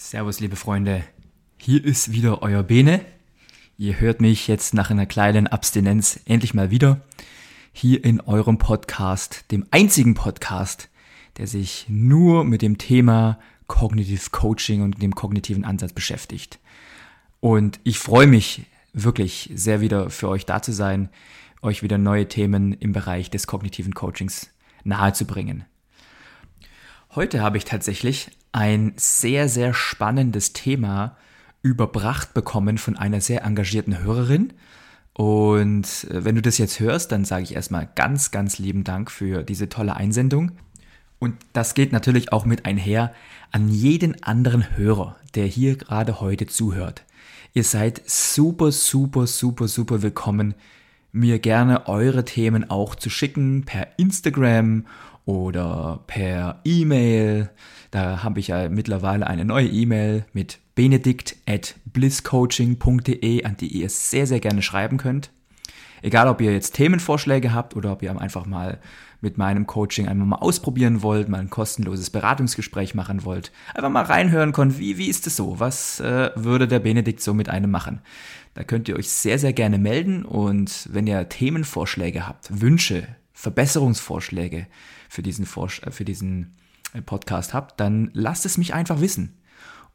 Servus, liebe Freunde. Hier ist wieder euer Bene. Ihr hört mich jetzt nach einer kleinen Abstinenz endlich mal wieder. Hier in eurem Podcast, dem einzigen Podcast, der sich nur mit dem Thema Cognitive Coaching und dem kognitiven Ansatz beschäftigt. Und ich freue mich wirklich sehr wieder für euch da zu sein, euch wieder neue Themen im Bereich des kognitiven Coachings nahezubringen. Heute habe ich tatsächlich ein sehr, sehr spannendes Thema überbracht bekommen von einer sehr engagierten Hörerin. Und äh, wenn du das jetzt hörst, dann sage ich erstmal ganz, ganz lieben Dank für diese tolle Einsendung. Und das geht natürlich auch mit einher an jeden anderen Hörer, der hier gerade heute zuhört. Ihr seid super, super, super, super willkommen, mir gerne eure Themen auch zu schicken per Instagram oder per E-Mail. Da habe ich ja mittlerweile eine neue E-Mail mit benedikt at blisscoaching.de, an die ihr sehr, sehr gerne schreiben könnt. Egal, ob ihr jetzt Themenvorschläge habt oder ob ihr einfach mal mit meinem Coaching einmal mal ausprobieren wollt, mal ein kostenloses Beratungsgespräch machen wollt, einfach mal reinhören könnt, wie, wie ist es so? Was äh, würde der Benedikt so mit einem machen? Da könnt ihr euch sehr, sehr gerne melden und wenn ihr Themenvorschläge habt, Wünsche, Verbesserungsvorschläge für diesen, Vorsch äh, für diesen äh, Podcast habt, dann lasst es mich einfach wissen.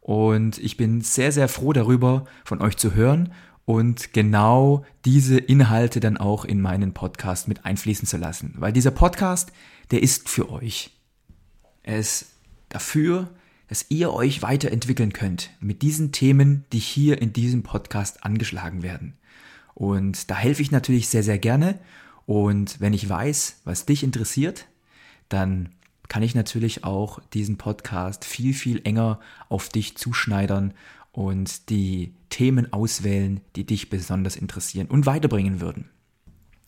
Und ich bin sehr, sehr froh darüber, von euch zu hören und genau diese Inhalte dann auch in meinen Podcast mit einfließen zu lassen. Weil dieser Podcast, der ist für euch. Er ist dafür, dass ihr euch weiterentwickeln könnt mit diesen Themen, die hier in diesem Podcast angeschlagen werden. Und da helfe ich natürlich sehr, sehr gerne. Und wenn ich weiß, was dich interessiert, dann kann ich natürlich auch diesen Podcast viel, viel enger auf dich zuschneidern und die Themen auswählen, die dich besonders interessieren und weiterbringen würden.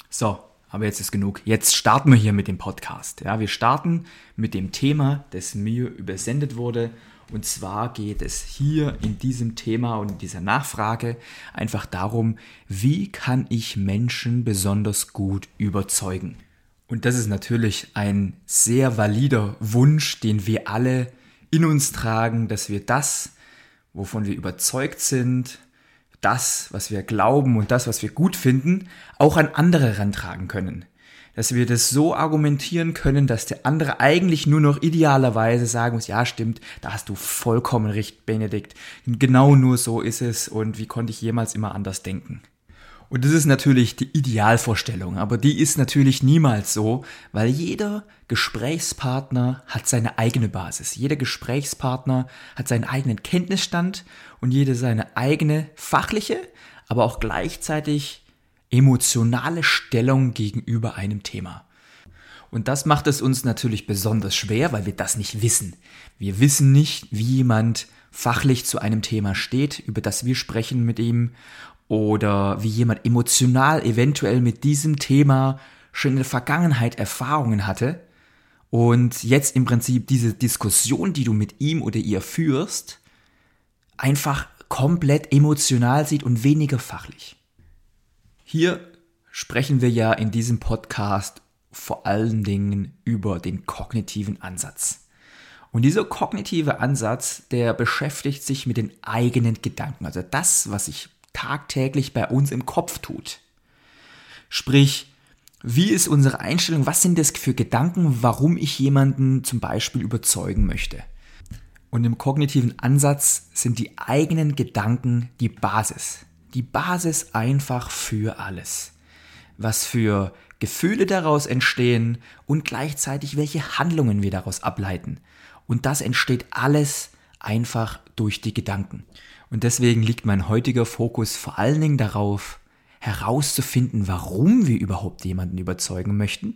So, aber jetzt ist genug. Jetzt starten wir hier mit dem Podcast. Ja, wir starten mit dem Thema, das mir übersendet wurde. Und zwar geht es hier in diesem Thema und in dieser Nachfrage einfach darum, wie kann ich Menschen besonders gut überzeugen? Und das ist natürlich ein sehr valider Wunsch, den wir alle in uns tragen, dass wir das, wovon wir überzeugt sind, das, was wir glauben und das, was wir gut finden, auch an andere rantragen können. Dass wir das so argumentieren können, dass der andere eigentlich nur noch idealerweise sagen muss, ja stimmt, da hast du vollkommen recht, Benedikt. Genau nur so ist es und wie konnte ich jemals immer anders denken. Und das ist natürlich die Idealvorstellung, aber die ist natürlich niemals so, weil jeder Gesprächspartner hat seine eigene Basis. Jeder Gesprächspartner hat seinen eigenen Kenntnisstand und jeder seine eigene fachliche, aber auch gleichzeitig emotionale Stellung gegenüber einem Thema. Und das macht es uns natürlich besonders schwer, weil wir das nicht wissen. Wir wissen nicht, wie jemand fachlich zu einem Thema steht, über das wir sprechen mit ihm oder wie jemand emotional eventuell mit diesem Thema schon in der Vergangenheit Erfahrungen hatte und jetzt im Prinzip diese Diskussion, die du mit ihm oder ihr führst, einfach komplett emotional sieht und weniger fachlich. Hier sprechen wir ja in diesem Podcast vor allen Dingen über den kognitiven Ansatz. Und dieser kognitive Ansatz, der beschäftigt sich mit den eigenen Gedanken, also das, was sich tagtäglich bei uns im Kopf tut. Sprich, wie ist unsere Einstellung? Was sind das für Gedanken, warum ich jemanden zum Beispiel überzeugen möchte? Und im kognitiven Ansatz sind die eigenen Gedanken die Basis. Die Basis einfach für alles. Was für Gefühle daraus entstehen und gleichzeitig welche Handlungen wir daraus ableiten. Und das entsteht alles einfach durch die Gedanken. Und deswegen liegt mein heutiger Fokus vor allen Dingen darauf, herauszufinden, warum wir überhaupt jemanden überzeugen möchten,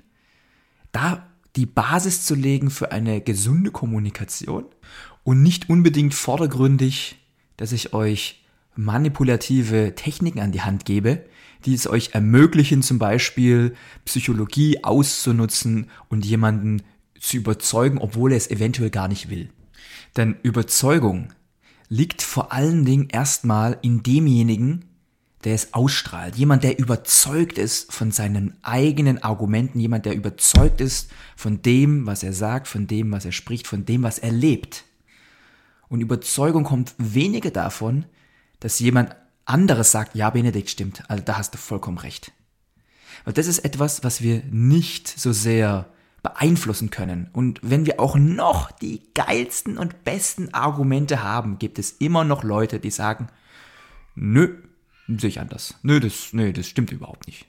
da die Basis zu legen für eine gesunde Kommunikation und nicht unbedingt vordergründig, dass ich euch manipulative Techniken an die Hand gebe, die es euch ermöglichen, zum Beispiel Psychologie auszunutzen und jemanden zu überzeugen, obwohl er es eventuell gar nicht will. Denn Überzeugung liegt vor allen Dingen erstmal in demjenigen, der es ausstrahlt. Jemand, der überzeugt ist von seinen eigenen Argumenten, jemand, der überzeugt ist von dem, was er sagt, von dem, was er spricht, von dem, was er lebt. Und Überzeugung kommt weniger davon, dass jemand anderes sagt, ja, Benedikt stimmt, also da hast du vollkommen recht. Weil das ist etwas, was wir nicht so sehr beeinflussen können. Und wenn wir auch noch die geilsten und besten Argumente haben, gibt es immer noch Leute, die sagen, nö, sehe ich anders. Nö, das, nö, das stimmt überhaupt nicht.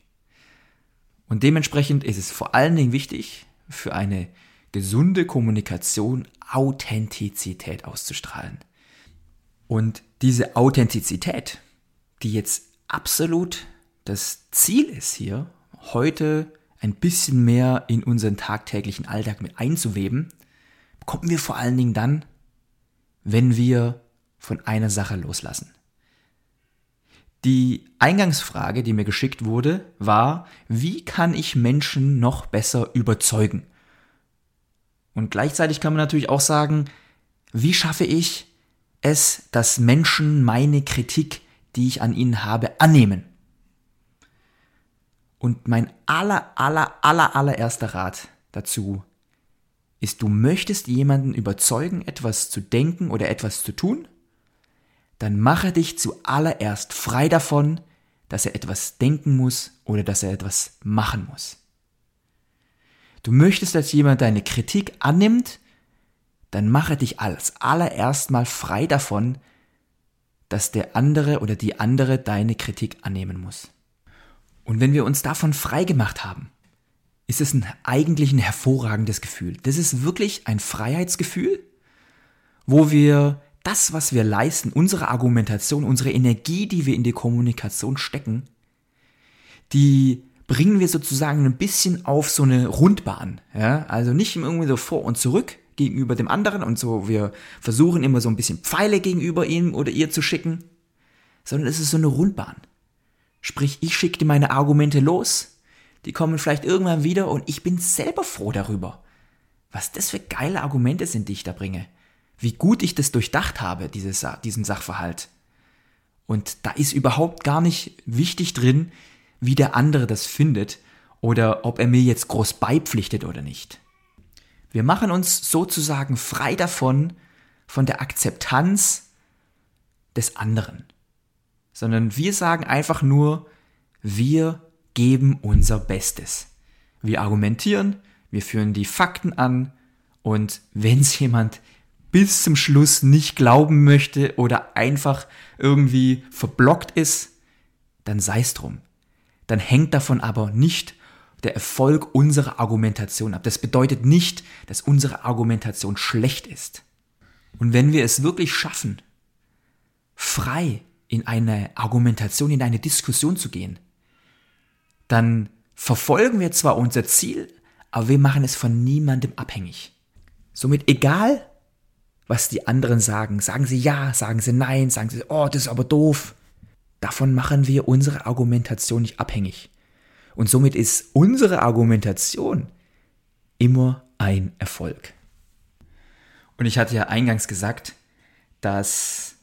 Und dementsprechend ist es vor allen Dingen wichtig, für eine gesunde Kommunikation Authentizität auszustrahlen. Und diese Authentizität, die jetzt absolut das Ziel ist hier, heute ein bisschen mehr in unseren tagtäglichen Alltag mit einzuweben, bekommen wir vor allen Dingen dann, wenn wir von einer Sache loslassen. Die Eingangsfrage, die mir geschickt wurde, war, wie kann ich Menschen noch besser überzeugen? Und gleichzeitig kann man natürlich auch sagen, wie schaffe ich es, dass Menschen meine Kritik, die ich an ihnen habe, annehmen? Und mein aller, aller, aller, allererster Rat dazu ist, du möchtest jemanden überzeugen, etwas zu denken oder etwas zu tun, dann mache dich zuallererst frei davon, dass er etwas denken muss oder dass er etwas machen muss. Du möchtest, dass jemand deine Kritik annimmt, dann mache dich als allererst mal frei davon, dass der andere oder die andere deine Kritik annehmen muss. Und wenn wir uns davon frei gemacht haben, ist es ein, eigentlich ein hervorragendes Gefühl. Das ist wirklich ein Freiheitsgefühl, wo wir das, was wir leisten, unsere Argumentation, unsere Energie, die wir in die Kommunikation stecken, die bringen wir sozusagen ein bisschen auf so eine Rundbahn. Ja? Also nicht irgendwie so vor und zurück gegenüber dem anderen und so, wir versuchen immer so ein bisschen Pfeile gegenüber ihm oder ihr zu schicken, sondern es ist so eine Rundbahn. Sprich, ich schicke dir meine Argumente los, die kommen vielleicht irgendwann wieder und ich bin selber froh darüber. Was das für geile Argumente sind, die ich da bringe. Wie gut ich das durchdacht habe, dieses, diesen Sachverhalt. Und da ist überhaupt gar nicht wichtig drin, wie der andere das findet oder ob er mir jetzt groß beipflichtet oder nicht. Wir machen uns sozusagen frei davon, von der Akzeptanz des anderen sondern wir sagen einfach nur, wir geben unser Bestes. Wir argumentieren, wir führen die Fakten an und wenn es jemand bis zum Schluss nicht glauben möchte oder einfach irgendwie verblockt ist, dann sei es drum. Dann hängt davon aber nicht der Erfolg unserer Argumentation ab. Das bedeutet nicht, dass unsere Argumentation schlecht ist. Und wenn wir es wirklich schaffen, frei in eine Argumentation, in eine Diskussion zu gehen, dann verfolgen wir zwar unser Ziel, aber wir machen es von niemandem abhängig. Somit egal, was die anderen sagen, sagen sie ja, sagen sie nein, sagen sie, oh, das ist aber doof. Davon machen wir unsere Argumentation nicht abhängig. Und somit ist unsere Argumentation immer ein Erfolg. Und ich hatte ja eingangs gesagt, dass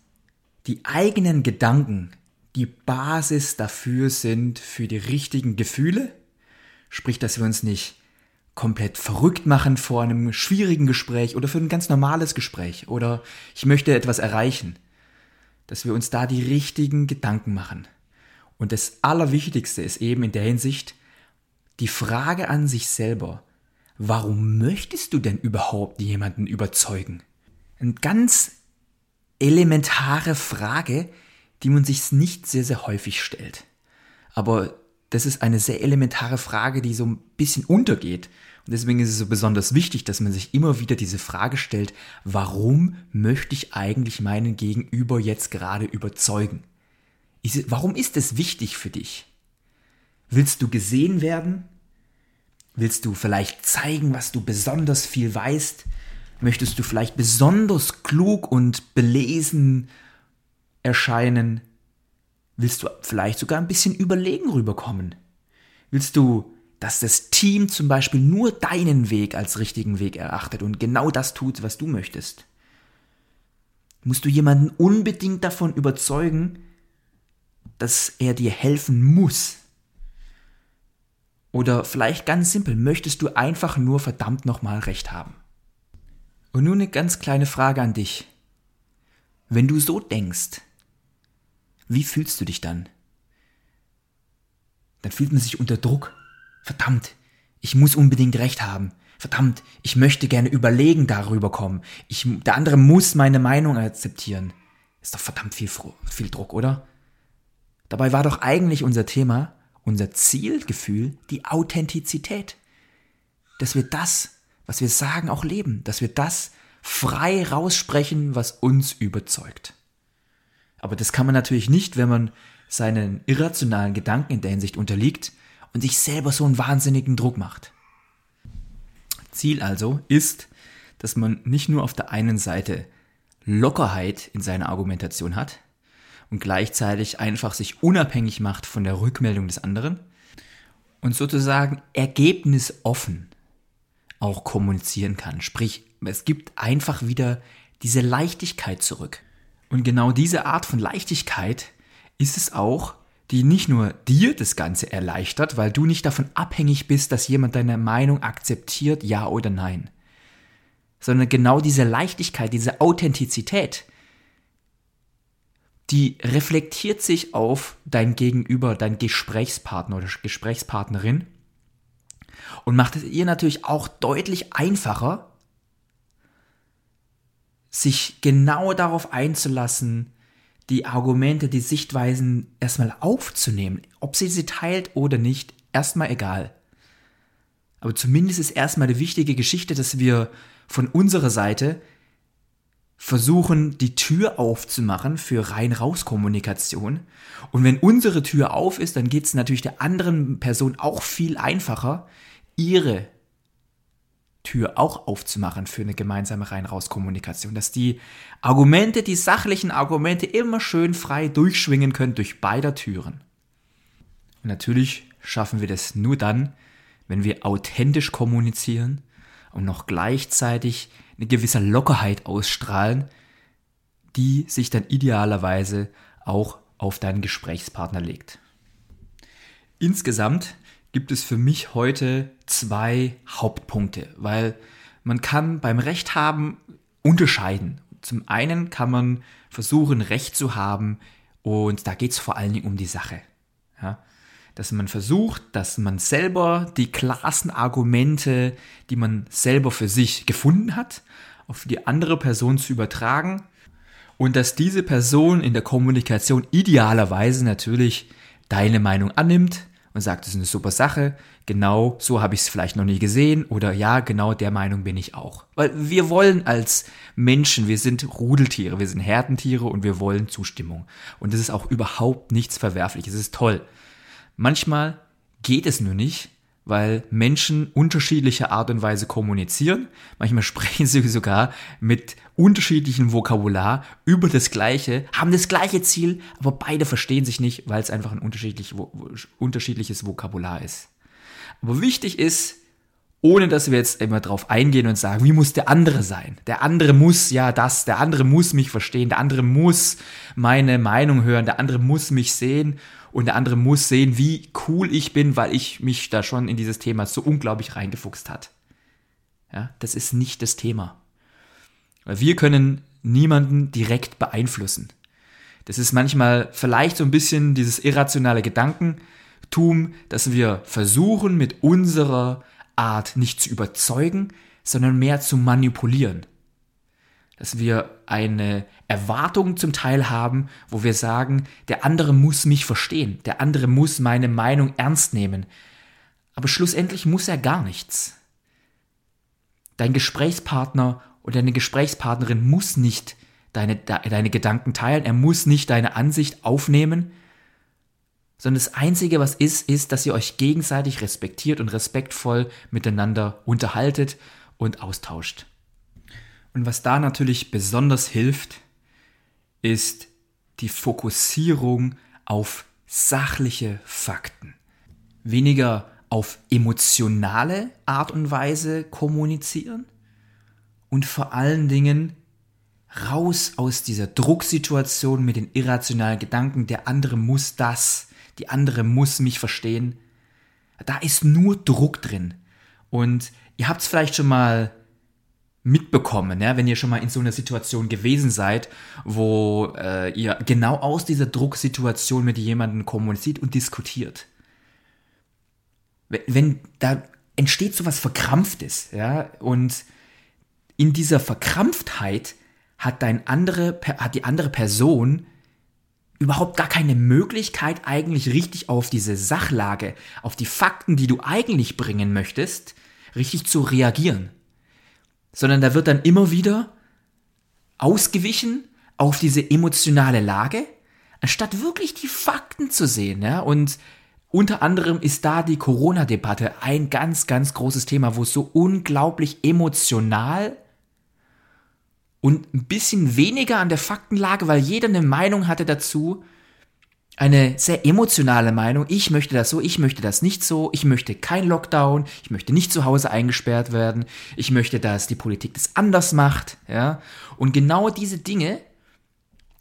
die eigenen Gedanken, die Basis dafür sind für die richtigen Gefühle. Sprich, dass wir uns nicht komplett verrückt machen vor einem schwierigen Gespräch oder für ein ganz normales Gespräch oder ich möchte etwas erreichen. Dass wir uns da die richtigen Gedanken machen. Und das Allerwichtigste ist eben in der Hinsicht die Frage an sich selber. Warum möchtest du denn überhaupt jemanden überzeugen? Eine ganz elementare Frage, die man sich nicht sehr, sehr häufig stellt. Aber das ist eine sehr elementare Frage, die so ein bisschen untergeht. Und deswegen ist es so besonders wichtig, dass man sich immer wieder diese Frage stellt, warum möchte ich eigentlich meinen Gegenüber jetzt gerade überzeugen? Warum ist es wichtig für dich? Willst du gesehen werden? Willst du vielleicht zeigen, was du besonders viel weißt? Möchtest du vielleicht besonders klug und belesen erscheinen? Willst du vielleicht sogar ein bisschen überlegen rüberkommen? Willst du, dass das Team zum Beispiel nur deinen Weg als richtigen Weg erachtet und genau das tut, was du möchtest? Musst du jemanden unbedingt davon überzeugen, dass er dir helfen muss? Oder vielleicht ganz simpel, möchtest du einfach nur verdammt nochmal recht haben? Und nun eine ganz kleine Frage an dich. Wenn du so denkst, wie fühlst du dich dann? Dann fühlt man sich unter Druck. Verdammt, ich muss unbedingt recht haben. Verdammt, ich möchte gerne überlegen darüber kommen. Ich, der andere muss meine Meinung akzeptieren. Ist doch verdammt viel, viel Druck, oder? Dabei war doch eigentlich unser Thema, unser Zielgefühl, die Authentizität. Dass wir das, was wir sagen, auch leben. Dass wir das frei raussprechen, was uns überzeugt. Aber das kann man natürlich nicht, wenn man seinen irrationalen Gedanken in der Hinsicht unterliegt und sich selber so einen wahnsinnigen Druck macht. Ziel also ist, dass man nicht nur auf der einen Seite Lockerheit in seiner Argumentation hat und gleichzeitig einfach sich unabhängig macht von der Rückmeldung des anderen und sozusagen ergebnisoffen auch kommunizieren kann. Sprich, es gibt einfach wieder diese Leichtigkeit zurück. Und genau diese Art von Leichtigkeit ist es auch, die nicht nur dir das Ganze erleichtert, weil du nicht davon abhängig bist, dass jemand deine Meinung akzeptiert, ja oder nein, sondern genau diese Leichtigkeit, diese Authentizität, die reflektiert sich auf dein Gegenüber, dein Gesprächspartner oder Gesprächspartnerin und macht es ihr natürlich auch deutlich einfacher, sich genau darauf einzulassen, die Argumente, die Sichtweisen erstmal aufzunehmen. Ob sie sie teilt oder nicht, erstmal egal. Aber zumindest ist erstmal die wichtige Geschichte, dass wir von unserer Seite versuchen, die Tür aufzumachen für rein-raus-Kommunikation. Und wenn unsere Tür auf ist, dann geht es natürlich der anderen Person auch viel einfacher, ihre Tür auch aufzumachen für eine gemeinsame Rein-Raus-Kommunikation, dass die Argumente, die sachlichen Argumente immer schön frei durchschwingen können durch beide Türen. Und natürlich schaffen wir das nur dann, wenn wir authentisch kommunizieren und noch gleichzeitig eine gewisse Lockerheit ausstrahlen, die sich dann idealerweise auch auf deinen Gesprächspartner legt. Insgesamt gibt es für mich heute zwei Hauptpunkte, weil man kann beim Recht haben unterscheiden. Zum einen kann man versuchen, Recht zu haben und da geht es vor allen Dingen um die Sache. Ja? Dass man versucht, dass man selber die klarsten Argumente, die man selber für sich gefunden hat, auf die andere Person zu übertragen und dass diese Person in der Kommunikation idealerweise natürlich deine Meinung annimmt, und sagt, das ist eine super Sache, genau so habe ich es vielleicht noch nie gesehen oder ja, genau der Meinung bin ich auch. Weil wir wollen als Menschen, wir sind Rudeltiere, wir sind Herdentiere und wir wollen Zustimmung. Und das ist auch überhaupt nichts Verwerfliches, es ist toll. Manchmal geht es nur nicht, weil Menschen unterschiedliche Art und Weise kommunizieren. Manchmal sprechen sie sogar mit unterschiedlichem Vokabular über das Gleiche, haben das gleiche Ziel, aber beide verstehen sich nicht, weil es einfach ein unterschiedlich, unterschiedliches Vokabular ist. Aber wichtig ist, ohne dass wir jetzt immer drauf eingehen und sagen, wie muss der andere sein? Der andere muss ja das, der andere muss mich verstehen, der andere muss meine Meinung hören, der andere muss mich sehen und der andere muss sehen, wie cool ich bin, weil ich mich da schon in dieses Thema so unglaublich reingefuchst hat. Ja, das ist nicht das Thema. Wir können niemanden direkt beeinflussen. Das ist manchmal vielleicht so ein bisschen dieses irrationale Gedankentum, dass wir versuchen, mit unserer Art nicht zu überzeugen, sondern mehr zu manipulieren. Dass wir eine Erwartung zum Teil haben, wo wir sagen, der andere muss mich verstehen, der andere muss meine Meinung ernst nehmen. Aber schlussendlich muss er gar nichts. Dein Gesprächspartner oder deine Gesprächspartnerin muss nicht deine, deine Gedanken teilen, er muss nicht deine Ansicht aufnehmen, sondern das Einzige, was ist, ist, dass ihr euch gegenseitig respektiert und respektvoll miteinander unterhaltet und austauscht. Und was da natürlich besonders hilft, ist die Fokussierung auf sachliche Fakten. Weniger auf emotionale Art und Weise kommunizieren und vor allen Dingen raus aus dieser Drucksituation mit den irrationalen Gedanken, der andere muss das, die andere muss mich verstehen. Da ist nur Druck drin. Und ihr habt es vielleicht schon mal mitbekommen, ja, wenn ihr schon mal in so einer Situation gewesen seid, wo äh, ihr genau aus dieser Drucksituation mit jemandem kommuniziert und diskutiert. Wenn, wenn da entsteht so was Verkrampftes, ja, und in dieser Verkrampftheit hat dein andere, hat die andere Person überhaupt gar keine Möglichkeit, eigentlich richtig auf diese Sachlage, auf die Fakten, die du eigentlich bringen möchtest, richtig zu reagieren sondern da wird dann immer wieder ausgewichen auf diese emotionale Lage, anstatt wirklich die Fakten zu sehen. Ja? Und unter anderem ist da die Corona-Debatte ein ganz, ganz großes Thema, wo es so unglaublich emotional und ein bisschen weniger an der Faktenlage, weil jeder eine Meinung hatte dazu, eine sehr emotionale Meinung. Ich möchte das so, ich möchte das nicht so, ich möchte kein Lockdown, ich möchte nicht zu Hause eingesperrt werden, ich möchte, dass die Politik das anders macht, ja. Und genau diese Dinge,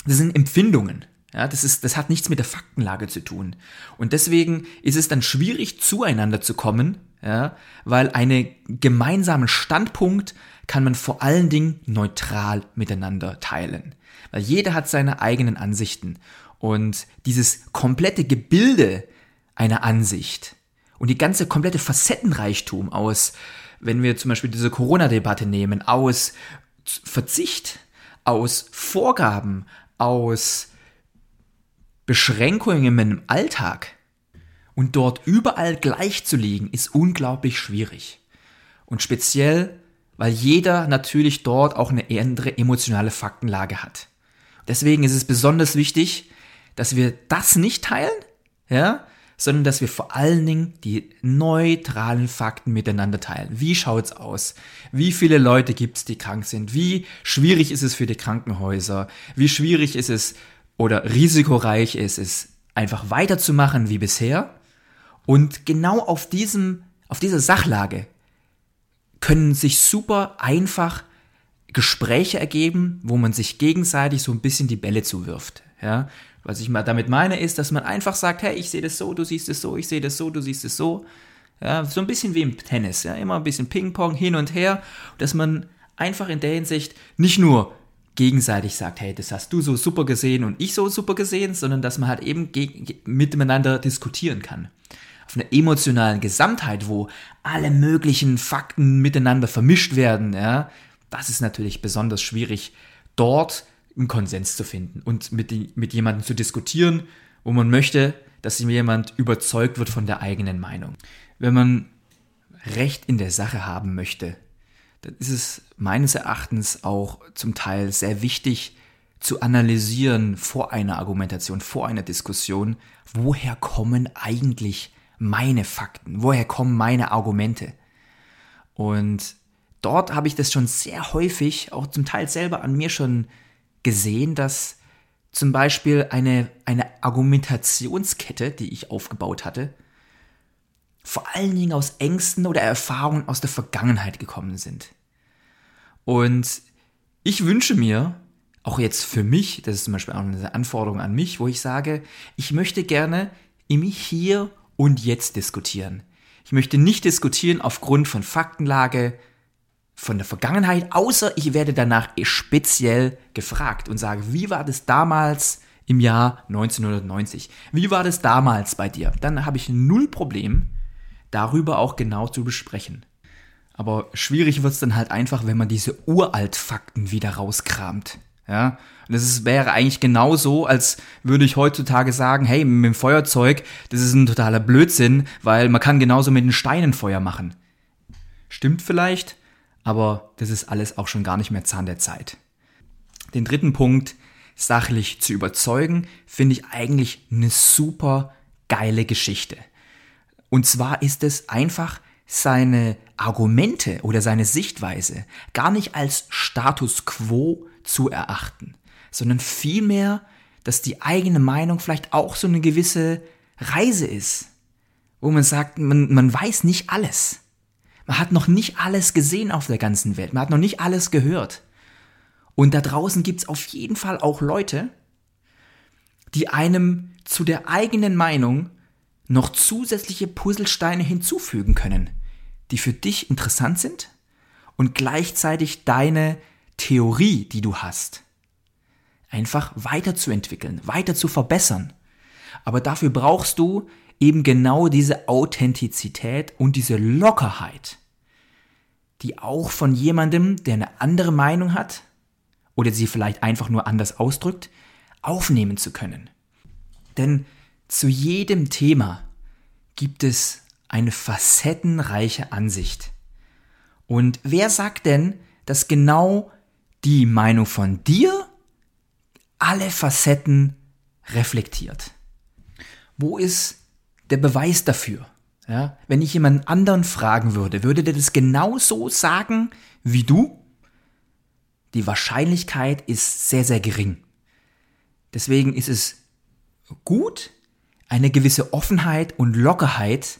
das sind Empfindungen. Ja, das ist, das hat nichts mit der Faktenlage zu tun. Und deswegen ist es dann schwierig, zueinander zu kommen, ja, weil einen gemeinsamen Standpunkt kann man vor allen Dingen neutral miteinander teilen. Weil jeder hat seine eigenen Ansichten. Und dieses komplette Gebilde einer Ansicht und die ganze komplette Facettenreichtum aus, wenn wir zum Beispiel diese Corona-Debatte nehmen, aus Verzicht, aus Vorgaben, aus Beschränkungen im Alltag und dort überall gleich zu liegen, ist unglaublich schwierig. Und speziell, weil jeder natürlich dort auch eine andere emotionale Faktenlage hat. Deswegen ist es besonders wichtig, dass wir das nicht teilen, ja, sondern dass wir vor allen Dingen die neutralen Fakten miteinander teilen. Wie schaut's aus? Wie viele Leute gibt's, die krank sind? Wie schwierig ist es für die Krankenhäuser? Wie schwierig ist es oder risikoreich ist es, einfach weiterzumachen wie bisher? Und genau auf diesem, auf dieser Sachlage können sich super einfach Gespräche ergeben, wo man sich gegenseitig so ein bisschen die Bälle zuwirft. Ja, was ich mal damit meine, ist, dass man einfach sagt, hey, ich sehe das so, du siehst es so, ich sehe das so, du siehst es so. Ja, so ein bisschen wie im Tennis, ja, immer ein bisschen Ping-Pong hin und her, dass man einfach in der Hinsicht nicht nur gegenseitig sagt, hey, das hast du so super gesehen und ich so super gesehen, sondern dass man halt eben miteinander diskutieren kann. Auf einer emotionalen Gesamtheit, wo alle möglichen Fakten miteinander vermischt werden, ja, das ist natürlich besonders schwierig, dort einen Konsens zu finden und mit, mit jemandem zu diskutieren, wo man möchte, dass jemand überzeugt wird von der eigenen Meinung. Wenn man Recht in der Sache haben möchte, dann ist es meines Erachtens auch zum Teil sehr wichtig zu analysieren vor einer Argumentation, vor einer Diskussion, woher kommen eigentlich meine Fakten, woher kommen meine Argumente. Und dort habe ich das schon sehr häufig, auch zum Teil selber an mir schon gesehen, dass zum Beispiel eine, eine Argumentationskette, die ich aufgebaut hatte, vor allen Dingen aus Ängsten oder Erfahrungen aus der Vergangenheit gekommen sind. Und ich wünsche mir, auch jetzt für mich, das ist zum Beispiel auch eine Anforderung an mich, wo ich sage, ich möchte gerne im Hier und Jetzt diskutieren. Ich möchte nicht diskutieren aufgrund von Faktenlage, von der Vergangenheit, außer ich werde danach speziell gefragt und sage, wie war das damals im Jahr 1990? Wie war das damals bei dir? Dann habe ich null Problem, darüber auch genau zu besprechen. Aber schwierig wird es dann halt einfach, wenn man diese Uraltfakten wieder rauskramt. Ja, und das ist, wäre eigentlich genauso, als würde ich heutzutage sagen, hey, mit dem Feuerzeug, das ist ein totaler Blödsinn, weil man kann genauso mit den Steinen Feuer machen. Stimmt vielleicht, aber das ist alles auch schon gar nicht mehr Zahn der Zeit. Den dritten Punkt, sachlich zu überzeugen, finde ich eigentlich eine super geile Geschichte. Und zwar ist es einfach seine Argumente oder seine Sichtweise gar nicht als Status quo zu erachten, sondern vielmehr, dass die eigene Meinung vielleicht auch so eine gewisse Reise ist, wo man sagt, man, man weiß nicht alles. Man hat noch nicht alles gesehen auf der ganzen Welt, man hat noch nicht alles gehört. Und da draußen gibt's auf jeden Fall auch Leute, die einem zu der eigenen Meinung noch zusätzliche Puzzlesteine hinzufügen können, die für dich interessant sind und gleichzeitig deine Theorie, die du hast, einfach weiterzuentwickeln, weiter zu verbessern. Aber dafür brauchst du eben genau diese Authentizität und diese Lockerheit, die auch von jemandem, der eine andere Meinung hat oder sie vielleicht einfach nur anders ausdrückt, aufnehmen zu können. Denn zu jedem Thema gibt es eine facettenreiche Ansicht. Und wer sagt denn, dass genau die Meinung von dir alle Facetten reflektiert. Wo ist der Beweis dafür? Ja, wenn ich jemanden anderen fragen würde, würde der das genauso sagen wie du? Die Wahrscheinlichkeit ist sehr, sehr gering. Deswegen ist es gut, eine gewisse Offenheit und Lockerheit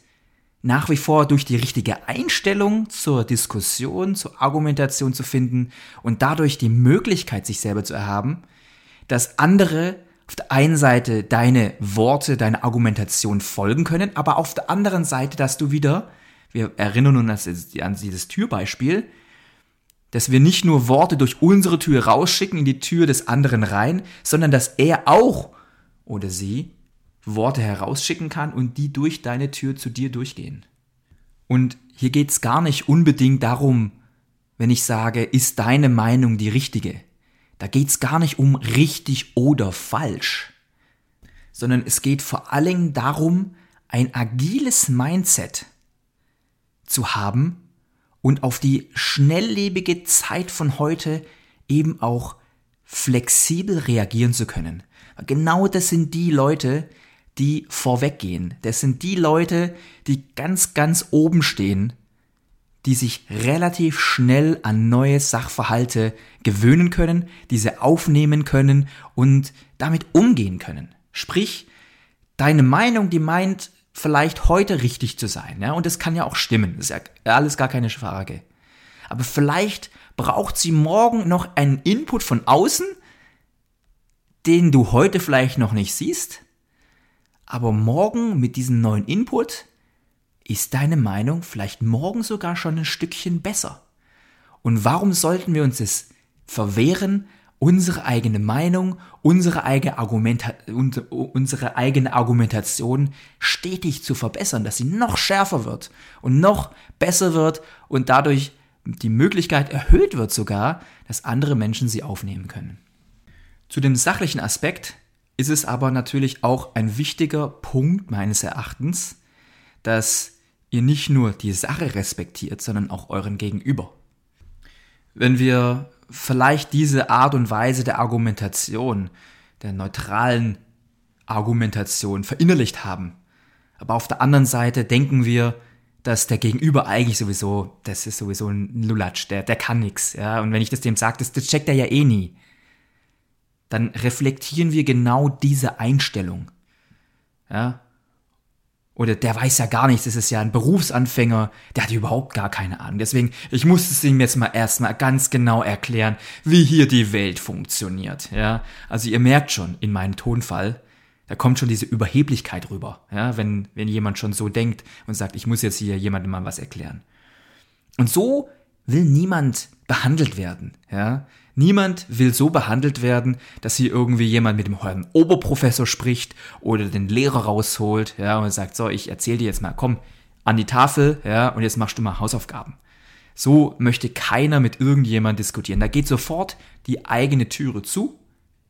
nach wie vor durch die richtige Einstellung zur Diskussion, zur Argumentation zu finden und dadurch die Möglichkeit, sich selber zu erhaben, dass andere auf der einen Seite deine Worte, deine Argumentation folgen können, aber auf der anderen Seite, dass du wieder, wir erinnern uns an dieses Türbeispiel, dass wir nicht nur Worte durch unsere Tür rausschicken in die Tür des anderen rein, sondern dass er auch oder sie Worte herausschicken kann und die durch deine Tür zu dir durchgehen. Und hier geht es gar nicht unbedingt darum, wenn ich sage, ist deine Meinung die richtige. Da geht es gar nicht um richtig oder falsch, sondern es geht vor allen darum, ein agiles Mindset zu haben und auf die schnelllebige Zeit von heute eben auch flexibel reagieren zu können. Genau das sind die Leute, die vorweggehen. Das sind die Leute, die ganz, ganz oben stehen, die sich relativ schnell an neue Sachverhalte gewöhnen können, diese aufnehmen können und damit umgehen können. Sprich, deine Meinung, die meint vielleicht heute richtig zu sein, ja, und das kann ja auch stimmen, das ist ja alles gar keine Frage. Aber vielleicht braucht sie morgen noch einen Input von außen, den du heute vielleicht noch nicht siehst, aber morgen mit diesem neuen Input ist deine Meinung vielleicht morgen sogar schon ein Stückchen besser. Und warum sollten wir uns es verwehren, unsere eigene Meinung, unsere eigene, Argumenta unsere eigene Argumentation stetig zu verbessern, dass sie noch schärfer wird und noch besser wird und dadurch die Möglichkeit erhöht wird sogar, dass andere Menschen sie aufnehmen können. Zu dem sachlichen Aspekt ist es aber natürlich auch ein wichtiger Punkt meines Erachtens, dass ihr nicht nur die Sache respektiert, sondern auch euren Gegenüber. Wenn wir vielleicht diese Art und Weise der Argumentation, der neutralen Argumentation verinnerlicht haben, aber auf der anderen Seite denken wir, dass der Gegenüber eigentlich sowieso, das ist sowieso ein Lulatsch, der, der kann nix, ja, und wenn ich das dem sage, das, das checkt er ja eh nie dann reflektieren wir genau diese Einstellung. Ja? Oder der weiß ja gar nichts, das ist ja ein Berufsanfänger, der hat überhaupt gar keine Ahnung. Deswegen, ich muss es ihm jetzt mal erstmal ganz genau erklären, wie hier die Welt funktioniert. Ja, also ihr merkt schon in meinem Tonfall, da kommt schon diese Überheblichkeit rüber, ja, wenn, wenn jemand schon so denkt und sagt, ich muss jetzt hier jemandem mal was erklären. Und so will niemand behandelt werden, ja. Niemand will so behandelt werden, dass hier irgendwie jemand mit dem Oberprofessor spricht oder den Lehrer rausholt, ja, und sagt, so, ich erzähle dir jetzt mal, komm, an die Tafel, ja, und jetzt machst du mal Hausaufgaben. So möchte keiner mit irgendjemand diskutieren. Da geht sofort die eigene Türe zu,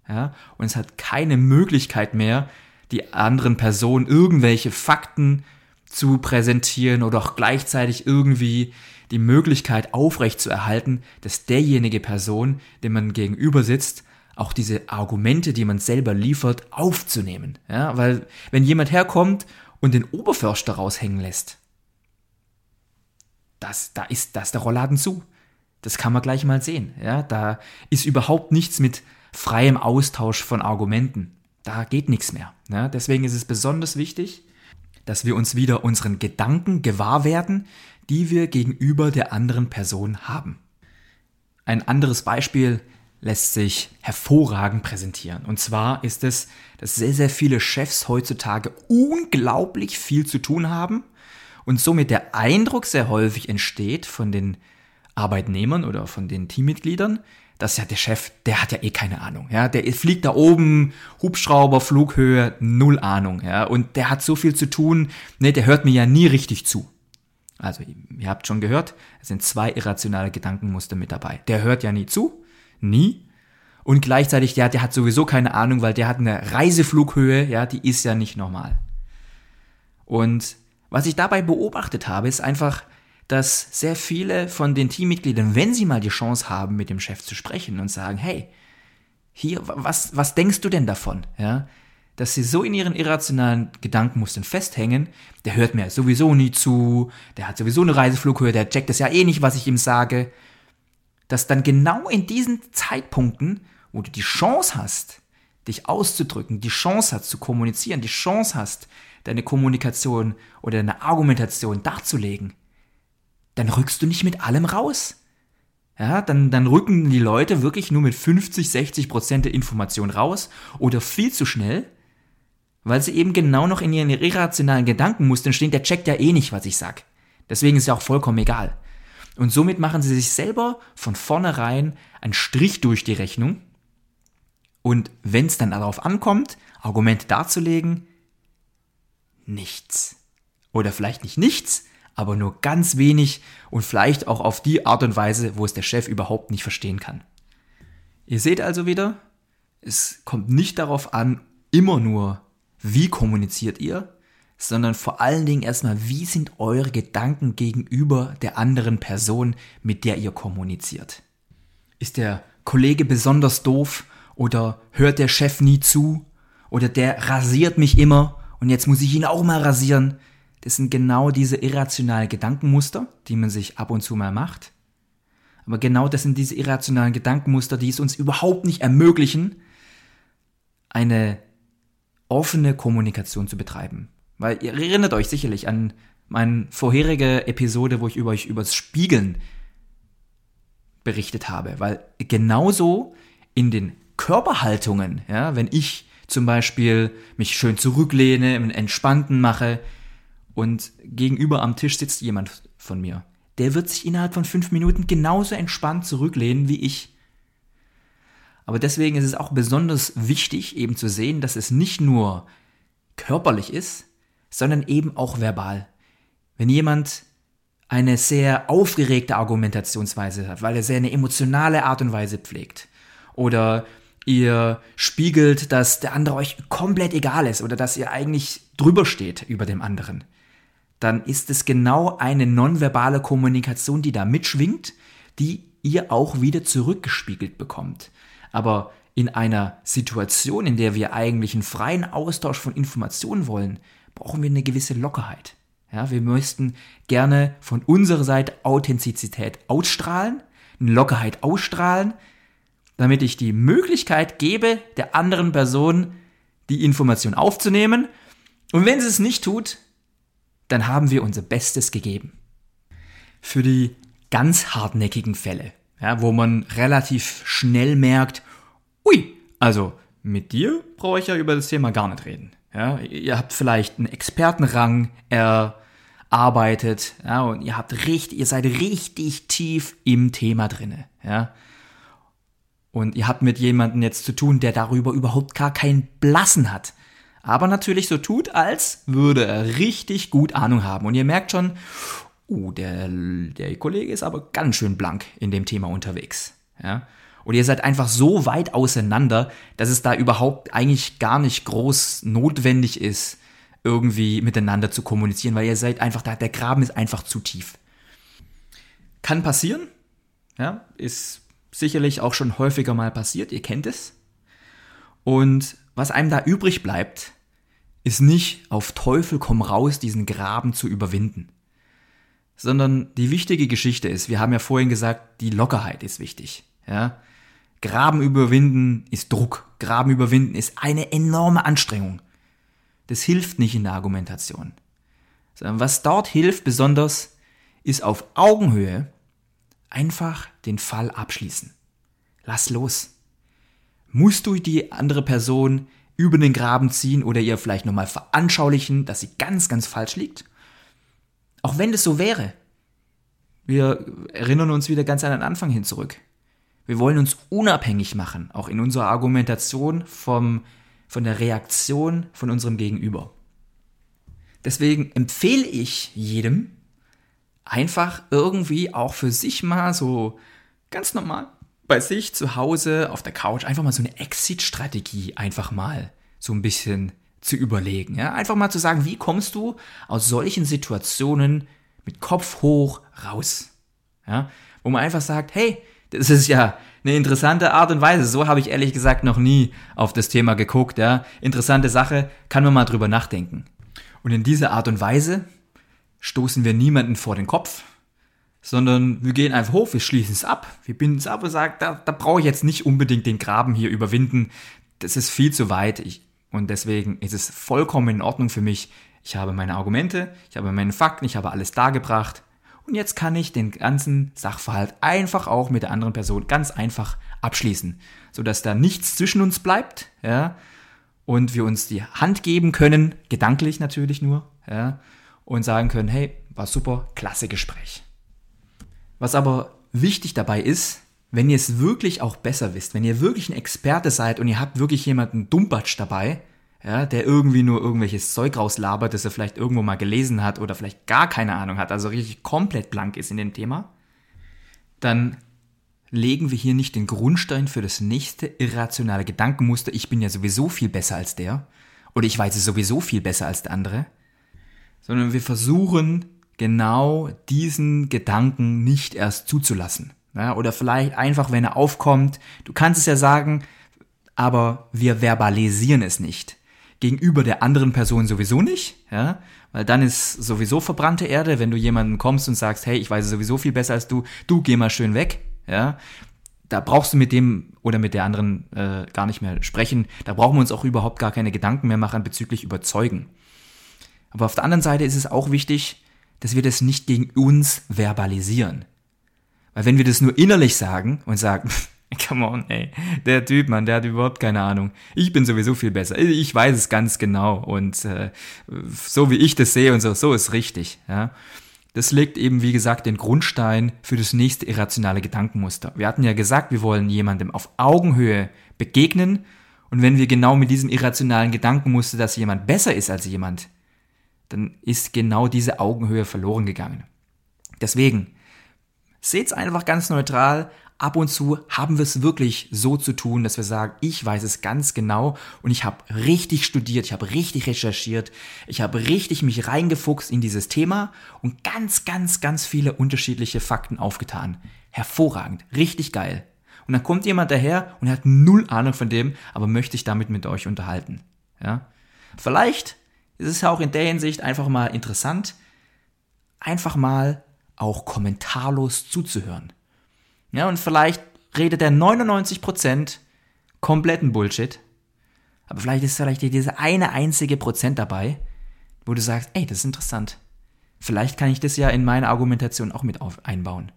ja, und es hat keine Möglichkeit mehr, die anderen Personen irgendwelche Fakten zu präsentieren oder auch gleichzeitig irgendwie die Möglichkeit aufrecht zu erhalten, dass derjenige Person, dem man gegenüber sitzt, auch diese Argumente, die man selber liefert, aufzunehmen. Ja, weil wenn jemand herkommt und den Oberförster raushängen lässt, das, da ist das der Rollladen zu. Das kann man gleich mal sehen. Ja, da ist überhaupt nichts mit freiem Austausch von Argumenten. Da geht nichts mehr. Ja, deswegen ist es besonders wichtig, dass wir uns wieder unseren Gedanken gewahr werden, die wir gegenüber der anderen Person haben. Ein anderes Beispiel lässt sich hervorragend präsentieren. Und zwar ist es, dass sehr, sehr viele Chefs heutzutage unglaublich viel zu tun haben und somit der Eindruck sehr häufig entsteht von den Arbeitnehmern oder von den Teammitgliedern, dass ja der Chef, der hat ja eh keine Ahnung, ja, der fliegt da oben, Hubschrauber, Flughöhe, null Ahnung, ja, und der hat so viel zu tun, ne, der hört mir ja nie richtig zu. Also, ihr habt schon gehört, es sind zwei irrationale Gedankenmuster mit dabei. Der hört ja nie zu, nie. Und gleichzeitig, der, der hat sowieso keine Ahnung, weil der hat eine Reiseflughöhe, ja, die ist ja nicht normal. Und was ich dabei beobachtet habe, ist einfach, dass sehr viele von den Teammitgliedern, wenn sie mal die Chance haben, mit dem Chef zu sprechen und sagen, hey, hier, was, was denkst du denn davon? Ja, dass sie so in ihren irrationalen Gedankenmustern festhängen, der hört mir sowieso nie zu, der hat sowieso eine Reiseflughöhe, der checkt das ja eh nicht, was ich ihm sage, dass dann genau in diesen Zeitpunkten, wo du die Chance hast, dich auszudrücken, die Chance hast zu kommunizieren, die Chance hast, deine Kommunikation oder deine Argumentation darzulegen, dann rückst du nicht mit allem raus. Ja, dann, dann rücken die Leute wirklich nur mit 50, 60 Prozent der Information raus oder viel zu schnell weil sie eben genau noch in ihren irrationalen Gedankenmustern stehen, der checkt ja eh nicht, was ich sag. Deswegen ist ja auch vollkommen egal. Und somit machen sie sich selber von vornherein einen Strich durch die Rechnung. Und wenn es dann darauf ankommt, Argumente darzulegen, nichts. Oder vielleicht nicht nichts, aber nur ganz wenig und vielleicht auch auf die Art und Weise, wo es der Chef überhaupt nicht verstehen kann. Ihr seht also wieder, es kommt nicht darauf an, immer nur wie kommuniziert ihr, sondern vor allen Dingen erstmal, wie sind eure Gedanken gegenüber der anderen Person, mit der ihr kommuniziert. Ist der Kollege besonders doof oder hört der Chef nie zu oder der rasiert mich immer und jetzt muss ich ihn auch mal rasieren. Das sind genau diese irrationalen Gedankenmuster, die man sich ab und zu mal macht. Aber genau das sind diese irrationalen Gedankenmuster, die es uns überhaupt nicht ermöglichen, eine offene Kommunikation zu betreiben. Weil ihr erinnert euch sicherlich an meine vorherige Episode, wo ich über euch übers Spiegeln berichtet habe. Weil genauso in den Körperhaltungen, ja, wenn ich zum Beispiel mich schön zurücklehne, einen entspannten mache und gegenüber am Tisch sitzt jemand von mir, der wird sich innerhalb von fünf Minuten genauso entspannt zurücklehnen wie ich. Aber deswegen ist es auch besonders wichtig, eben zu sehen, dass es nicht nur körperlich ist, sondern eben auch verbal. Wenn jemand eine sehr aufgeregte Argumentationsweise hat, weil er sehr eine emotionale Art und Weise pflegt, oder ihr spiegelt, dass der andere euch komplett egal ist oder dass ihr eigentlich drüber steht über dem anderen, dann ist es genau eine nonverbale Kommunikation, die da mitschwingt, die ihr auch wieder zurückgespiegelt bekommt. Aber in einer Situation, in der wir eigentlich einen freien Austausch von Informationen wollen, brauchen wir eine gewisse Lockerheit. Ja, wir möchten gerne von unserer Seite Authentizität ausstrahlen, eine Lockerheit ausstrahlen, damit ich die Möglichkeit gebe, der anderen Person die Information aufzunehmen. Und wenn sie es nicht tut, dann haben wir unser Bestes gegeben. Für die ganz hartnäckigen Fälle, ja, wo man relativ schnell merkt, ui, also mit dir brauche ich ja über das Thema gar nicht reden. Ja, ihr habt vielleicht einen Expertenrang erarbeitet, ja, und ihr habt richtig, ihr seid richtig tief im Thema drinne, ja. Und ihr habt mit jemandem jetzt zu tun, der darüber überhaupt gar keinen Blassen hat. Aber natürlich so tut, als würde er richtig gut Ahnung haben. Und ihr merkt schon, uh, der, der Kollege ist aber ganz schön blank in dem Thema unterwegs. Ja? Und ihr seid einfach so weit auseinander, dass es da überhaupt eigentlich gar nicht groß notwendig ist, irgendwie miteinander zu kommunizieren, weil ihr seid einfach da, der Graben ist einfach zu tief. Kann passieren, ja, ist sicherlich auch schon häufiger mal passiert, ihr kennt es. Und was einem da übrig bleibt, ist nicht auf Teufel komm raus, diesen Graben zu überwinden. Sondern die wichtige Geschichte ist, wir haben ja vorhin gesagt, die Lockerheit ist wichtig. Ja? Graben überwinden ist Druck. Graben überwinden ist eine enorme Anstrengung. Das hilft nicht in der Argumentation. Sondern was dort hilft besonders, ist auf Augenhöhe Einfach den Fall abschließen. Lass los. Musst du die andere Person über den Graben ziehen oder ihr vielleicht nochmal veranschaulichen, dass sie ganz, ganz falsch liegt? Auch wenn das so wäre. Wir erinnern uns wieder ganz an den Anfang hin zurück. Wir wollen uns unabhängig machen, auch in unserer Argumentation vom, von der Reaktion von unserem Gegenüber. Deswegen empfehle ich jedem, einfach irgendwie auch für sich mal so ganz normal bei sich zu Hause auf der Couch einfach mal so eine Exit-Strategie einfach mal so ein bisschen zu überlegen. Ja? Einfach mal zu sagen, wie kommst du aus solchen Situationen mit Kopf hoch raus? Ja? Wo man einfach sagt, hey, das ist ja eine interessante Art und Weise. So habe ich ehrlich gesagt noch nie auf das Thema geguckt. Ja? Interessante Sache, kann man mal drüber nachdenken. Und in dieser Art und Weise stoßen wir niemanden vor den Kopf, sondern wir gehen einfach hoch, wir schließen es ab, wir binden es ab und sagen, da, da brauche ich jetzt nicht unbedingt den Graben hier überwinden, das ist viel zu weit ich, und deswegen ist es vollkommen in Ordnung für mich. Ich habe meine Argumente, ich habe meine Fakten, ich habe alles dargebracht und jetzt kann ich den ganzen Sachverhalt einfach auch mit der anderen Person ganz einfach abschließen, sodass da nichts zwischen uns bleibt, ja, und wir uns die Hand geben können, gedanklich natürlich nur, ja, und sagen können, hey, war super, klasse Gespräch. Was aber wichtig dabei ist, wenn ihr es wirklich auch besser wisst, wenn ihr wirklich ein Experte seid und ihr habt wirklich jemanden Dumpatsch dabei, ja, der irgendwie nur irgendwelches Zeug rauslabert, das er vielleicht irgendwo mal gelesen hat oder vielleicht gar keine Ahnung hat, also richtig komplett blank ist in dem Thema, dann legen wir hier nicht den Grundstein für das nächste irrationale Gedankenmuster, ich bin ja sowieso viel besser als der oder ich weiß es sowieso viel besser als der andere, sondern wir versuchen genau diesen Gedanken nicht erst zuzulassen. Ja, oder vielleicht einfach, wenn er aufkommt, du kannst es ja sagen, aber wir verbalisieren es nicht. Gegenüber der anderen Person sowieso nicht, ja, weil dann ist sowieso verbrannte Erde, wenn du jemanden kommst und sagst, hey, ich weiß es sowieso viel besser als du, du geh mal schön weg, ja, da brauchst du mit dem oder mit der anderen äh, gar nicht mehr sprechen. Da brauchen wir uns auch überhaupt gar keine Gedanken mehr machen bezüglich Überzeugen. Aber auf der anderen Seite ist es auch wichtig, dass wir das nicht gegen uns verbalisieren. Weil wenn wir das nur innerlich sagen und sagen, come on, ey, der Typ, Mann, der hat überhaupt keine Ahnung. Ich bin sowieso viel besser. Ich weiß es ganz genau und äh, so wie ich das sehe und so, so ist richtig. Ja. Das legt eben, wie gesagt, den Grundstein für das nächste irrationale Gedankenmuster. Wir hatten ja gesagt, wir wollen jemandem auf Augenhöhe begegnen und wenn wir genau mit diesem irrationalen Gedankenmuster, dass jemand besser ist als jemand, dann ist genau diese Augenhöhe verloren gegangen. Deswegen, seht's einfach ganz neutral. Ab und zu haben wir es wirklich so zu tun, dass wir sagen, ich weiß es ganz genau und ich habe richtig studiert, ich habe richtig recherchiert, ich habe richtig mich reingefuchst in dieses Thema und ganz, ganz, ganz viele unterschiedliche Fakten aufgetan. Hervorragend, richtig geil. Und dann kommt jemand daher und hat null Ahnung von dem, aber möchte sich damit mit euch unterhalten. Ja? Vielleicht es ist ja auch in der Hinsicht einfach mal interessant, einfach mal auch kommentarlos zuzuhören. Ja, und vielleicht redet er 99% kompletten Bullshit, aber vielleicht ist vielleicht diese eine einzige Prozent dabei, wo du sagst, ey, das ist interessant. Vielleicht kann ich das ja in meine Argumentation auch mit einbauen.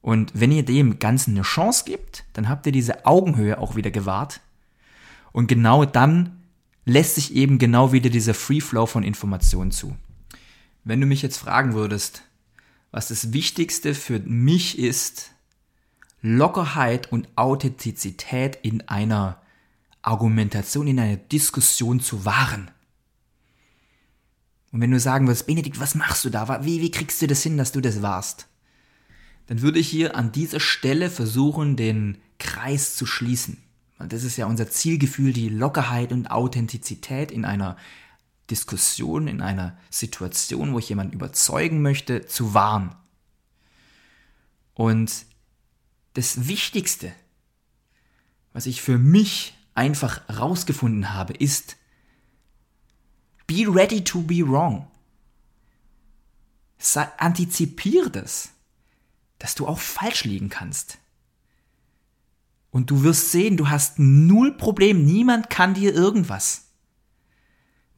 Und wenn ihr dem Ganzen eine Chance gibt, dann habt ihr diese Augenhöhe auch wieder gewahrt. Und genau dann lässt sich eben genau wieder dieser Free Flow von Informationen zu. Wenn du mich jetzt fragen würdest, was das Wichtigste für mich ist, Lockerheit und Authentizität in einer Argumentation, in einer Diskussion zu wahren. Und wenn du sagen würdest, Benedikt, was machst du da? Wie, wie kriegst du das hin, dass du das warst? Dann würde ich hier an dieser Stelle versuchen, den Kreis zu schließen. Und das ist ja unser Zielgefühl, die Lockerheit und Authentizität in einer Diskussion, in einer Situation, wo ich jemanden überzeugen möchte, zu wahren. Und das Wichtigste, was ich für mich einfach rausgefunden habe, ist, be ready to be wrong. Antizipier das, dass du auch falsch liegen kannst. Und du wirst sehen, du hast null Problem, niemand kann dir irgendwas.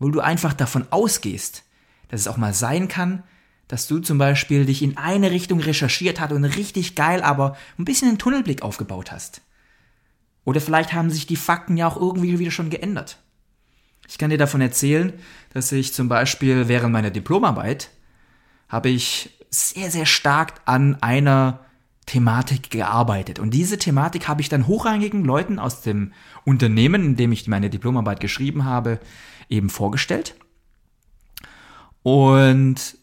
Wo du einfach davon ausgehst, dass es auch mal sein kann, dass du zum Beispiel dich in eine Richtung recherchiert hast und richtig geil, aber ein bisschen einen Tunnelblick aufgebaut hast. Oder vielleicht haben sich die Fakten ja auch irgendwie wieder schon geändert. Ich kann dir davon erzählen, dass ich zum Beispiel während meiner Diplomarbeit habe ich sehr, sehr stark an einer Thematik gearbeitet. Und diese Thematik habe ich dann hochrangigen Leuten aus dem Unternehmen, in dem ich meine Diplomarbeit geschrieben habe, eben vorgestellt. Und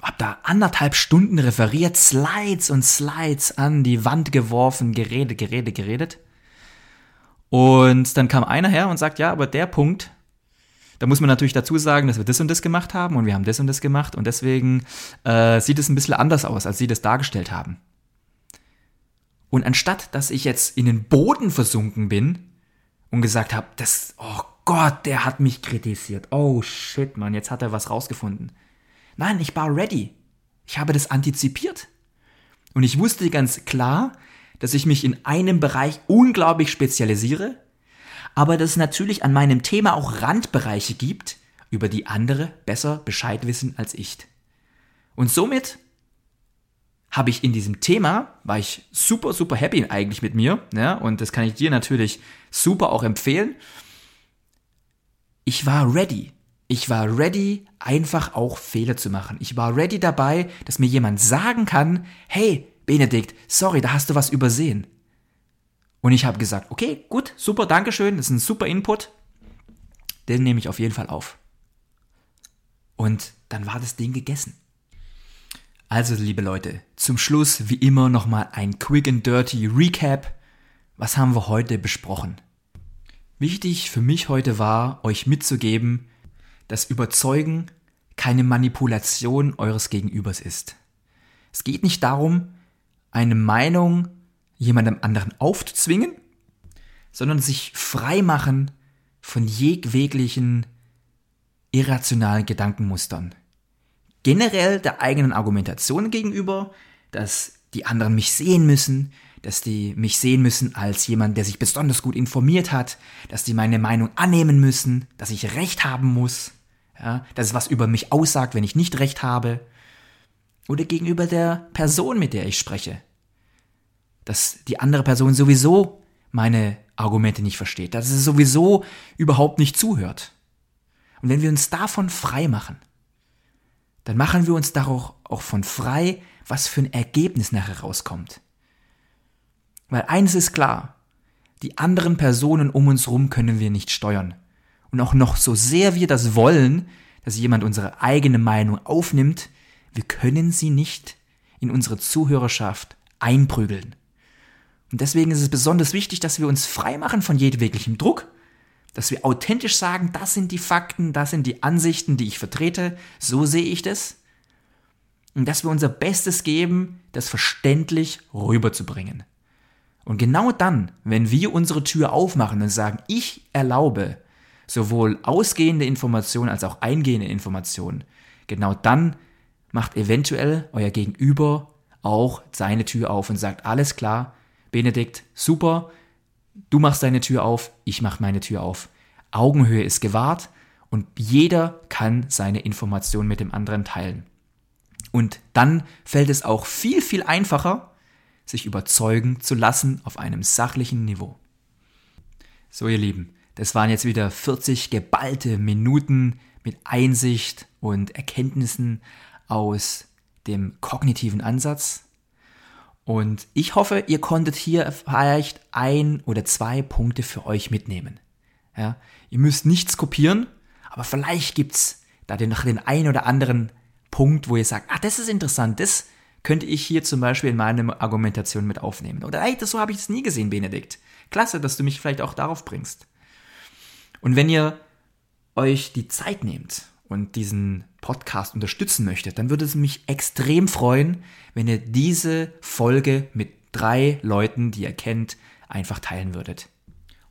habe da anderthalb Stunden referiert, Slides und Slides an die Wand geworfen, geredet, geredet, geredet. Und dann kam einer her und sagt, ja, aber der Punkt, da muss man natürlich dazu sagen, dass wir das und das gemacht haben und wir haben das und das gemacht und deswegen äh, sieht es ein bisschen anders aus, als sie das dargestellt haben. Und anstatt, dass ich jetzt in den Boden versunken bin und gesagt habe, das, oh Gott, der hat mich kritisiert. Oh shit, Mann, jetzt hat er was rausgefunden. Nein, ich war ready. Ich habe das antizipiert. Und ich wusste ganz klar, dass ich mich in einem Bereich unglaublich spezialisiere, aber dass es natürlich an meinem Thema auch Randbereiche gibt, über die andere besser Bescheid wissen als ich. Und somit habe ich in diesem Thema, war ich super, super happy eigentlich mit mir, ja, und das kann ich dir natürlich super auch empfehlen. Ich war ready. Ich war ready, einfach auch Fehler zu machen. Ich war ready dabei, dass mir jemand sagen kann, hey, Benedikt, sorry, da hast du was übersehen. Und ich habe gesagt, okay, gut, super, Dankeschön, das ist ein super Input. Den nehme ich auf jeden Fall auf. Und dann war das Ding gegessen. Also, liebe Leute, zum Schluss wie immer nochmal ein Quick and Dirty Recap. Was haben wir heute besprochen? Wichtig für mich heute war, euch mitzugeben, dass Überzeugen keine Manipulation eures Gegenübers ist. Es geht nicht darum, eine Meinung jemandem anderen aufzuzwingen, sondern sich frei machen von jeglichen irrationalen Gedankenmustern. Generell der eigenen Argumentation gegenüber, dass die anderen mich sehen müssen, dass die mich sehen müssen als jemand, der sich besonders gut informiert hat, dass die meine Meinung annehmen müssen, dass ich Recht haben muss, ja, dass es was über mich aussagt, wenn ich nicht Recht habe oder gegenüber der Person, mit der ich spreche. Dass die andere Person sowieso meine Argumente nicht versteht, dass sie sowieso überhaupt nicht zuhört. Und wenn wir uns davon frei machen, dann machen wir uns darauf auch von frei, was für ein Ergebnis nachher rauskommt. Weil eines ist klar, die anderen Personen um uns herum können wir nicht steuern. Und auch noch so sehr wir das wollen, dass jemand unsere eigene Meinung aufnimmt, wir können sie nicht in unsere Zuhörerschaft einprügeln. Und deswegen ist es besonders wichtig, dass wir uns frei machen von jedweglichem Druck, dass wir authentisch sagen, das sind die Fakten, das sind die Ansichten, die ich vertrete, so sehe ich das. Und dass wir unser Bestes geben, das verständlich rüberzubringen. Und genau dann, wenn wir unsere Tür aufmachen und sagen, ich erlaube sowohl ausgehende Informationen als auch eingehende Informationen, genau dann macht eventuell euer Gegenüber auch seine Tür auf und sagt, alles klar, Benedikt, super, du machst deine Tür auf, ich mach meine Tür auf. Augenhöhe ist gewahrt und jeder kann seine Informationen mit dem anderen teilen. Und dann fällt es auch viel, viel einfacher, sich überzeugen zu lassen auf einem sachlichen Niveau. So ihr Lieben, das waren jetzt wieder 40 geballte Minuten mit Einsicht und Erkenntnissen aus dem kognitiven Ansatz. Und ich hoffe, ihr konntet hier vielleicht ein oder zwei Punkte für euch mitnehmen. Ja, ihr müsst nichts kopieren, aber vielleicht gibt es da den, den einen oder anderen Punkt, wo ihr sagt, ah, das ist interessant, das könnte ich hier zum Beispiel in meine Argumentation mit aufnehmen. Oder hey, das, so habe ich das nie gesehen, Benedikt. Klasse, dass du mich vielleicht auch darauf bringst. Und wenn ihr euch die Zeit nehmt und diesen Podcast unterstützen möchtet, dann würde es mich extrem freuen, wenn ihr diese Folge mit drei Leuten, die ihr kennt, einfach teilen würdet.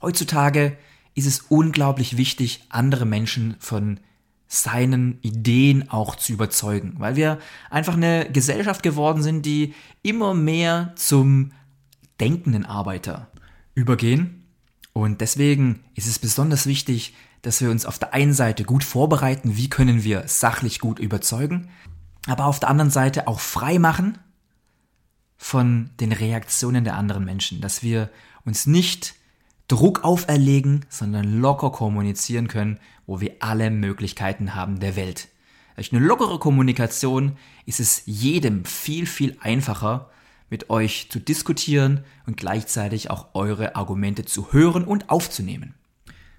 Heutzutage ist es unglaublich wichtig, andere Menschen von seinen Ideen auch zu überzeugen, weil wir einfach eine Gesellschaft geworden sind, die immer mehr zum denkenden Arbeiter übergehen. Und deswegen ist es besonders wichtig, dass wir uns auf der einen Seite gut vorbereiten, wie können wir sachlich gut überzeugen, aber auf der anderen Seite auch frei machen von den Reaktionen der anderen Menschen, dass wir uns nicht Druck auferlegen, sondern locker kommunizieren können, wo wir alle Möglichkeiten haben der Welt. Durch eine lockere Kommunikation ist es jedem viel, viel einfacher, mit euch zu diskutieren und gleichzeitig auch eure Argumente zu hören und aufzunehmen.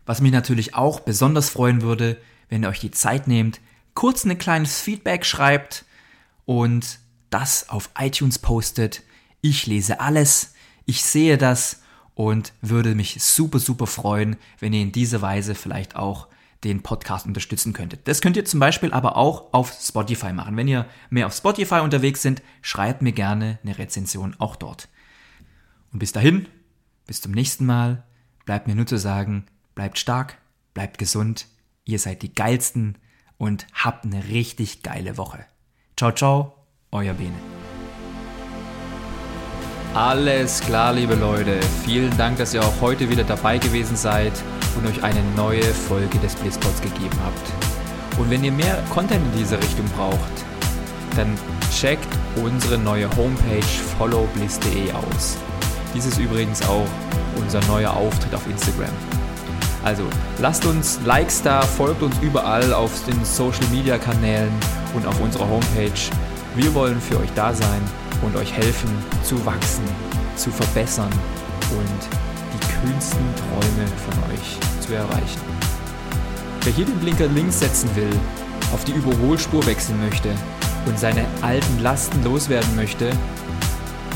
Was mich natürlich auch besonders freuen würde, wenn ihr euch die Zeit nehmt, kurz ein kleines Feedback schreibt und das auf iTunes postet. Ich lese alles, ich sehe das und würde mich super, super freuen, wenn ihr in dieser Weise vielleicht auch den Podcast unterstützen könntet. Das könnt ihr zum Beispiel aber auch auf Spotify machen. Wenn ihr mehr auf Spotify unterwegs sind, schreibt mir gerne eine Rezension auch dort. Und bis dahin, bis zum nächsten Mal, bleibt mir nur zu sagen, bleibt stark, bleibt gesund, ihr seid die geilsten und habt eine richtig geile Woche. Ciao, ciao, euer Bene. Alles klar, liebe Leute. Vielen Dank, dass ihr auch heute wieder dabei gewesen seid und euch eine neue Folge des Blitzpods gegeben habt. Und wenn ihr mehr Content in diese Richtung braucht, dann checkt unsere neue Homepage followbliss.de aus. Dies ist übrigens auch unser neuer Auftritt auf Instagram. Also lasst uns Likes da, folgt uns überall auf den Social Media Kanälen und auf unserer Homepage. Wir wollen für euch da sein und euch helfen zu wachsen, zu verbessern und die kühnsten Träume von euch zu erreichen. Wer hier den Blinker links setzen will, auf die Überholspur wechseln möchte und seine alten Lasten loswerden möchte,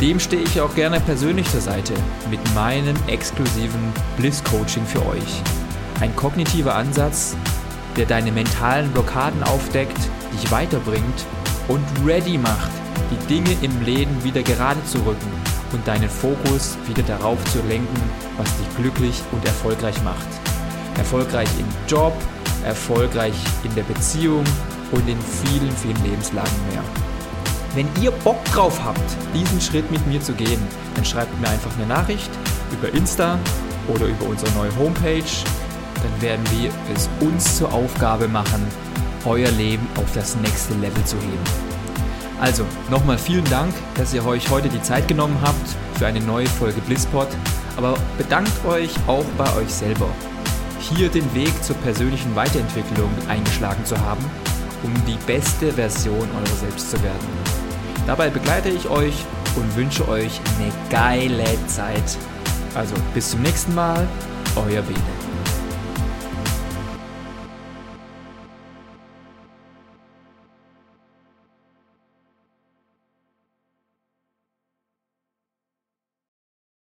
dem stehe ich auch gerne persönlich zur Seite mit meinem exklusiven Bliss Coaching für euch. Ein kognitiver Ansatz, der deine mentalen Blockaden aufdeckt, dich weiterbringt und ready macht die Dinge im Leben wieder gerade zu rücken und deinen Fokus wieder darauf zu lenken, was dich glücklich und erfolgreich macht. Erfolgreich im Job, erfolgreich in der Beziehung und in vielen, vielen Lebenslagen mehr. Wenn ihr Bock drauf habt, diesen Schritt mit mir zu gehen, dann schreibt mir einfach eine Nachricht über Insta oder über unsere neue Homepage. Dann werden wir es uns zur Aufgabe machen, euer Leben auf das nächste Level zu heben. Also, nochmal vielen Dank, dass ihr euch heute die Zeit genommen habt für eine neue Folge Blisspot. Aber bedankt euch auch bei euch selber, hier den Weg zur persönlichen Weiterentwicklung eingeschlagen zu haben, um die beste Version eurer selbst zu werden. Dabei begleite ich euch und wünsche euch eine geile Zeit. Also bis zum nächsten Mal, euer Bene.